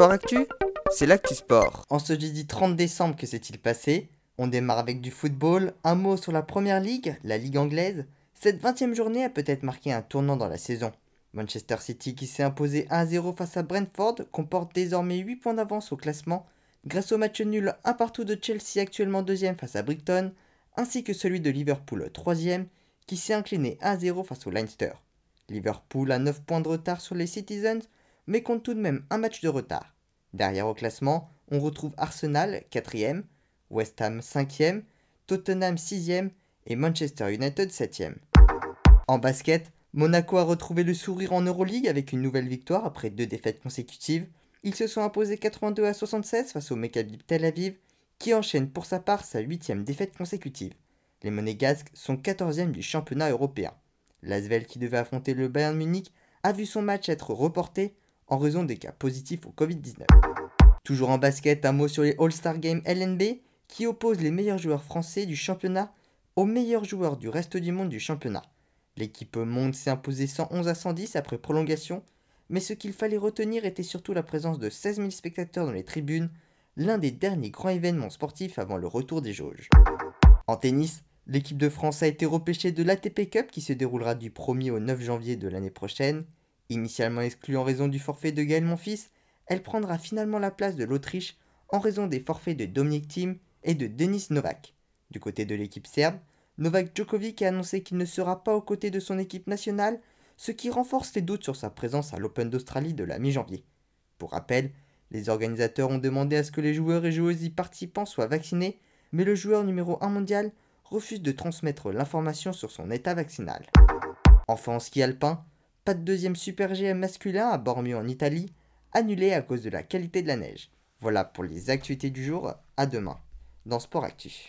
Sport Actu, c'est l'actu sport. En ce jeudi 30 décembre, que s'est-il passé? On démarre avec du football. Un mot sur la première ligue, la ligue anglaise. Cette 20 e journée a peut-être marqué un tournant dans la saison. Manchester City, qui s'est imposé 1-0 face à Brentford, comporte désormais 8 points d'avance au classement, grâce au match nul 1 partout de Chelsea, actuellement deuxième face à Brighton, ainsi que celui de Liverpool, troisième, qui s'est incliné 1-0 face au Leinster. Liverpool a 9 points de retard sur les Citizens, mais compte tout de même un match de retard. Derrière au classement, on retrouve Arsenal 4ème, West Ham 5ème, Tottenham 6ème et Manchester United 7ème. En basket, Monaco a retrouvé le sourire en Euroleague avec une nouvelle victoire après deux défaites consécutives. Ils se sont imposés 82 à 76 face au Maccabi Tel Aviv, qui enchaîne pour sa part sa huitième défaite consécutive. Les Monégasques sont 14e du championnat européen. L'Asvel qui devait affronter le Bayern Munich a vu son match être reporté en raison des cas positifs au Covid-19. Toujours en basket, un mot sur les All-Star Games LNB qui opposent les meilleurs joueurs français du championnat aux meilleurs joueurs du reste du monde du championnat. L'équipe monde s'est imposée 111 à 110 après prolongation, mais ce qu'il fallait retenir était surtout la présence de 16 000 spectateurs dans les tribunes, l'un des derniers grands événements sportifs avant le retour des jauges. En tennis, l'équipe de France a été repêchée de l'ATP Cup qui se déroulera du 1er au 9 janvier de l'année prochaine. Initialement exclue en raison du forfait de Gaël Monfils, elle prendra finalement la place de l'Autriche en raison des forfaits de Dominic Thiem et de Denis Novak. Du côté de l'équipe serbe, Novak Djokovic a annoncé qu'il ne sera pas aux côtés de son équipe nationale, ce qui renforce les doutes sur sa présence à l'Open d'Australie de la mi-janvier. Pour rappel, les organisateurs ont demandé à ce que les joueurs et joueuses y participants soient vaccinés, mais le joueur numéro 1 mondial refuse de transmettre l'information sur son état vaccinal. Enfin en ski alpin, pas de deuxième Super GM masculin à Bormio en Italie, annulé à cause de la qualité de la neige. Voilà pour les actualités du jour, à demain dans Sport Actif.